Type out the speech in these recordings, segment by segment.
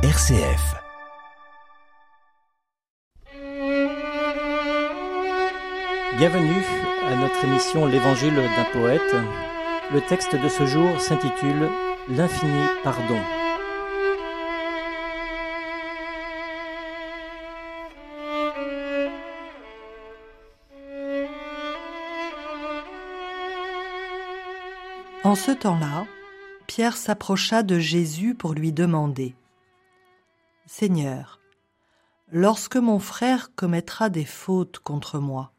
RCF. Bienvenue à notre émission L'Évangile d'un poète. Le texte de ce jour s'intitule L'infini pardon. En ce temps-là, Pierre s'approcha de Jésus pour lui demander Seigneur, lorsque mon frère commettra des fautes contre moi,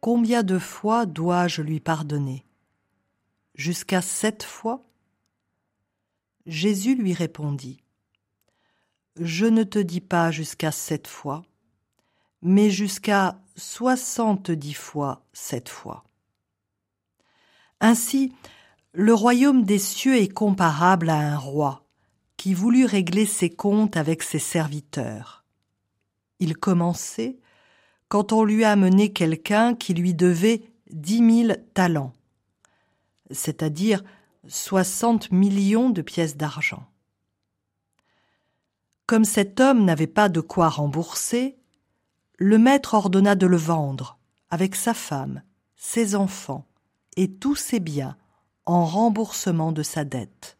combien de fois dois-je lui pardonner? Jusqu'à sept fois? Jésus lui répondit Je ne te dis pas jusqu'à sept fois, mais jusqu'à soixante-dix fois sept fois. Ainsi, le royaume des cieux est comparable à un roi qui voulut régler ses comptes avec ses serviteurs. Il commençait quand on lui a amené quelqu'un qui lui devait dix mille talents, c'est-à-dire soixante millions de pièces d'argent. Comme cet homme n'avait pas de quoi rembourser, le maître ordonna de le vendre avec sa femme, ses enfants, et tous ses biens en remboursement de sa dette.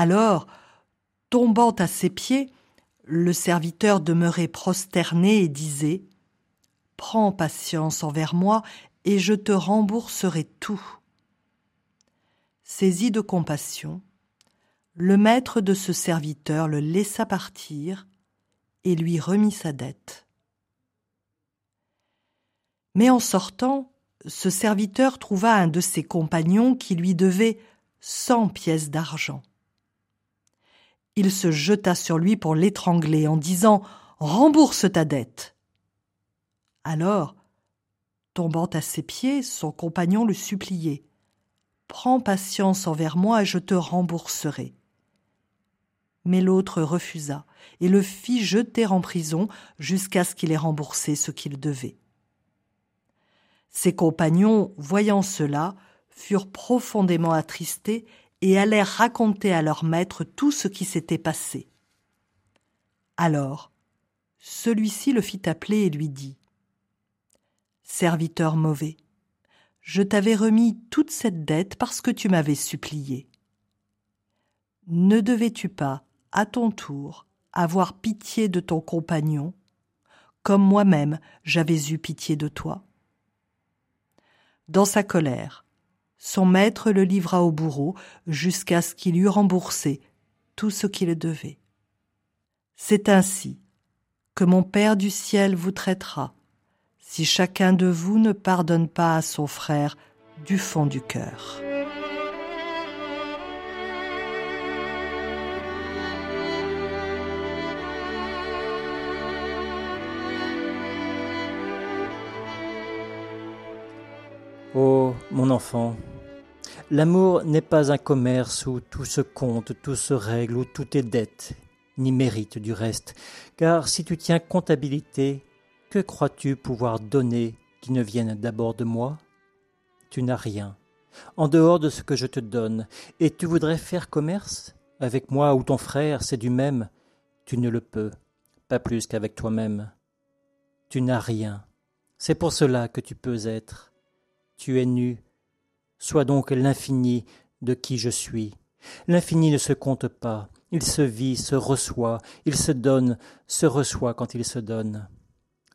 Alors, tombant à ses pieds, le serviteur demeurait prosterné et disait Prends patience envers moi et je te rembourserai tout. Saisi de compassion, le maître de ce serviteur le laissa partir et lui remit sa dette. Mais en sortant, ce serviteur trouva un de ses compagnons qui lui devait cent pièces d'argent. Il se jeta sur lui pour l'étrangler en disant Rembourse ta dette. Alors, tombant à ses pieds, son compagnon le suppliait Prends patience envers moi et je te rembourserai. Mais l'autre refusa et le fit jeter en prison jusqu'à ce qu'il ait remboursé ce qu'il devait. Ses compagnons, voyant cela, furent profondément attristés et allèrent raconter à leur maître tout ce qui s'était passé. Alors, celui-ci le fit appeler et lui dit Serviteur mauvais, je t'avais remis toute cette dette parce que tu m'avais supplié. Ne devais-tu pas, à ton tour, avoir pitié de ton compagnon, comme moi-même j'avais eu pitié de toi? Dans sa colère. Son maître le livra au bourreau jusqu'à ce qu'il eût remboursé tout ce qu'il devait. C'est ainsi que mon Père du ciel vous traitera, si chacun de vous ne pardonne pas à son frère du fond du cœur. Oh, mon enfant, l'amour n'est pas un commerce où tout se compte, tout se règle, où tout est dette, ni mérite du reste, car si tu tiens comptabilité, que crois-tu pouvoir donner qui ne vienne d'abord de moi? Tu n'as rien, en dehors de ce que je te donne, et tu voudrais faire commerce? Avec moi ou ton frère, c'est du même, tu ne le peux, pas plus qu'avec toi-même. Tu n'as rien, c'est pour cela que tu peux être tu es nu. Sois donc l'infini de qui je suis. L'infini ne se compte pas, il se vit, se reçoit, il se donne, se reçoit quand il se donne.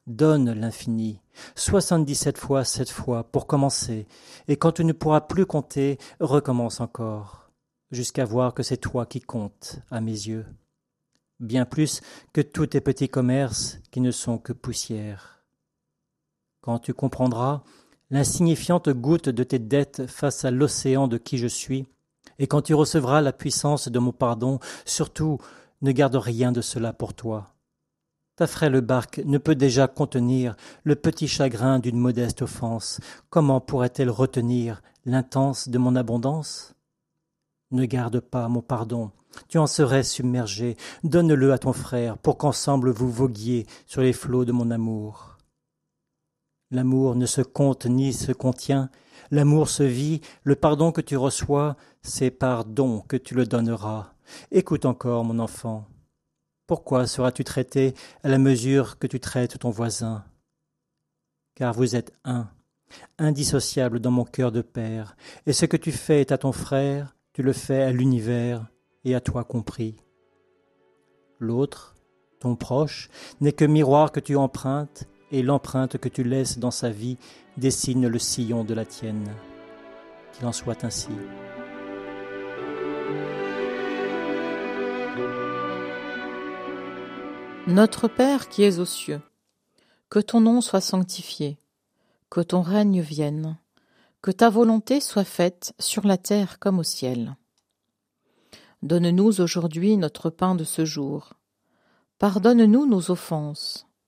Donne l'infini, soixante-dix-sept fois sept fois pour commencer, et quand tu ne pourras plus compter, recommence encore, jusqu'à voir que c'est toi qui comptes à mes yeux, bien plus que tous tes petits commerces qui ne sont que poussière. Quand tu comprendras, l'insignifiante goutte de tes dettes face à l'océan de qui je suis, et quand tu recevras la puissance de mon pardon, surtout ne garde rien de cela pour toi. Ta frêle barque ne peut déjà contenir le petit chagrin d'une modeste offense. Comment pourrait-elle retenir l'intense de mon abondance? Ne garde pas mon pardon, tu en serais submergé, donne-le à ton frère pour qu'ensemble vous voguiez sur les flots de mon amour. L'amour ne se compte ni se contient, l'amour se vit, le pardon que tu reçois, c'est par don que tu le donneras, Écoute encore, mon enfant. Pourquoi seras-tu traité à la mesure que tu traites ton voisin? Car vous êtes un, indissociable dans mon cœur de père, et ce que tu fais est à ton frère, tu le fais à l'univers et à toi compris. L'autre, ton proche, n'est que miroir que tu empruntes, et l'empreinte que tu laisses dans sa vie dessine le sillon de la tienne. Qu'il en soit ainsi. Notre Père qui es aux cieux, que ton nom soit sanctifié, que ton règne vienne, que ta volonté soit faite sur la terre comme au ciel. Donne-nous aujourd'hui notre pain de ce jour. Pardonne-nous nos offenses,